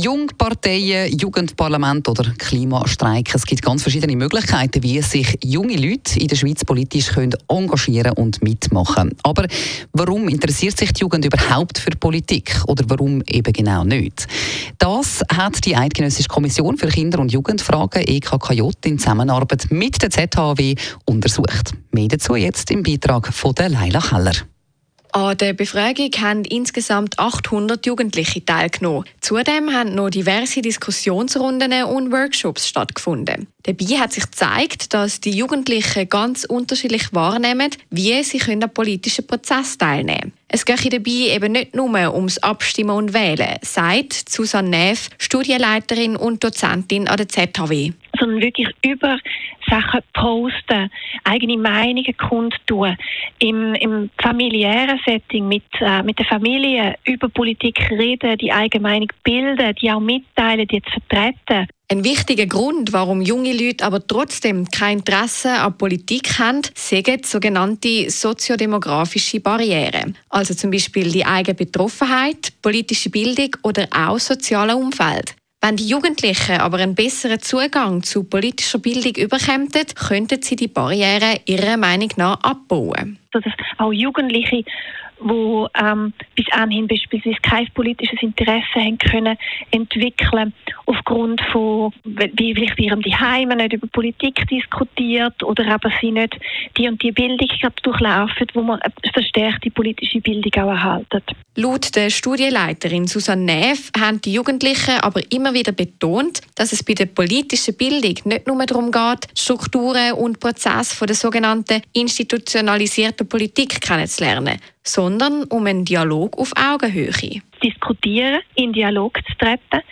Jungparteien, Jugendparlament oder Klimastreik. Es gibt ganz verschiedene Möglichkeiten, wie sich junge Leute in der Schweiz politisch können engagieren und mitmachen Aber warum interessiert sich die Jugend überhaupt für Politik oder warum eben genau nicht? Das hat die Eidgenössische Kommission für Kinder- und Jugendfragen EKKJ in Zusammenarbeit mit der ZHW untersucht. Mehr dazu jetzt im Beitrag von der Leila Keller. An der Befragung haben insgesamt 800 Jugendliche teilgenommen. Zudem haben noch diverse Diskussionsrunden und Workshops stattgefunden. Dabei hat sich gezeigt, dass die Jugendlichen ganz unterschiedlich wahrnehmen, wie sie an politischen Prozess teilnehmen können. Es geht dabei eben nicht nur ums Abstimmen und Wählen, sagt Susanne Neff, Studienleiterin und Dozentin an der ZHW sondern wirklich über Sachen posten, eigene Meinungen kundtun, im, im familiären Setting mit, äh, mit der Familie über Politik reden, die eigene Meinung bilden, die auch mitteilen, die zu vertreten. Ein wichtiger Grund, warum junge Leute aber trotzdem kein Interesse an Politik haben, sind sogenannte soziodemografische Barrieren. Also zum Beispiel die eigene Betroffenheit, politische Bildung oder auch soziale Umfeld. Wenn die Jugendlichen aber einen besseren Zugang zu politischer Bildung überkämen, könnten sie die Barrieren ihrer Meinung nach abbauen. Dass auch Jugendliche wo ähm, bis anhin beispielsweise kein politisches Interesse haben können entwickeln aufgrund von wie vielleicht ihrem Heime nicht über Politik diskutiert oder aber sie nicht die und die Bildung durchlaufen, wo man verstärkte politische Bildung auch erhalten. Laut der Studienleiterin Susanne Neff haben die Jugendlichen aber immer wieder betont, dass es bei der politischen Bildung nicht nur darum geht, Strukturen und Prozesse von der sogenannten institutionalisierten Politik kennenzulernen, sondern um einen Dialog auf Augenhöhe. Diskutieren, in Dialog zu treten,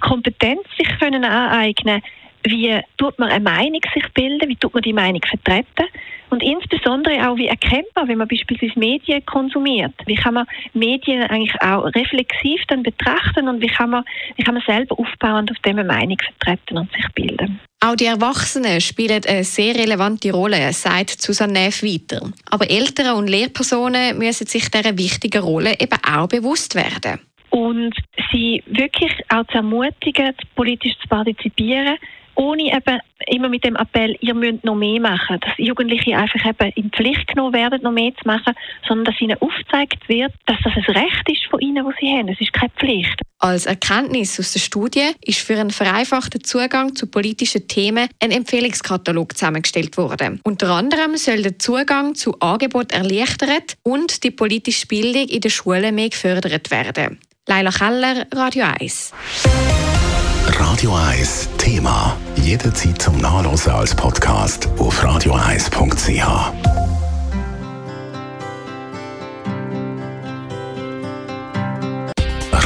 Kompetenz sich können aneignen wie tut man eine Meinung sich bilden, wie tut man die Meinung vertreten und insbesondere auch, wie erkennt man, wenn man beispielsweise Medien konsumiert, wie kann man Medien eigentlich auch reflexiv dann betrachten und wie kann man, wie kann man selber aufbauend auf dem eine Meinung vertreten und sich bilden. Auch die Erwachsenen spielen eine sehr relevante Rolle, sagt Susanne Neff weiter. Aber Eltern und Lehrpersonen müssen sich dieser wichtigen Rolle eben auch bewusst werden. Und sie wirklich auch zu ermutigen, politisch zu partizipieren, ohne eben immer mit dem Appell, ihr müsst noch mehr machen, dass Jugendliche einfach eben in Pflicht genommen werden, noch mehr zu machen, sondern dass ihnen aufgezeigt wird, dass das ein Recht ist von ihnen, was sie haben. Es ist keine Pflicht. Als Erkenntnis aus der Studie ist für einen vereinfachten Zugang zu politischen Themen ein Empfehlungskatalog zusammengestellt worden. Unter anderem soll der Zugang zu Angeboten erleichtert und die politische Bildung in den Schulen mehr gefördert werden. Leila Keller, Radio 1. Radio 1 Thema. Jederzeit zum Nachlesen als Podcast auf radio1.ch.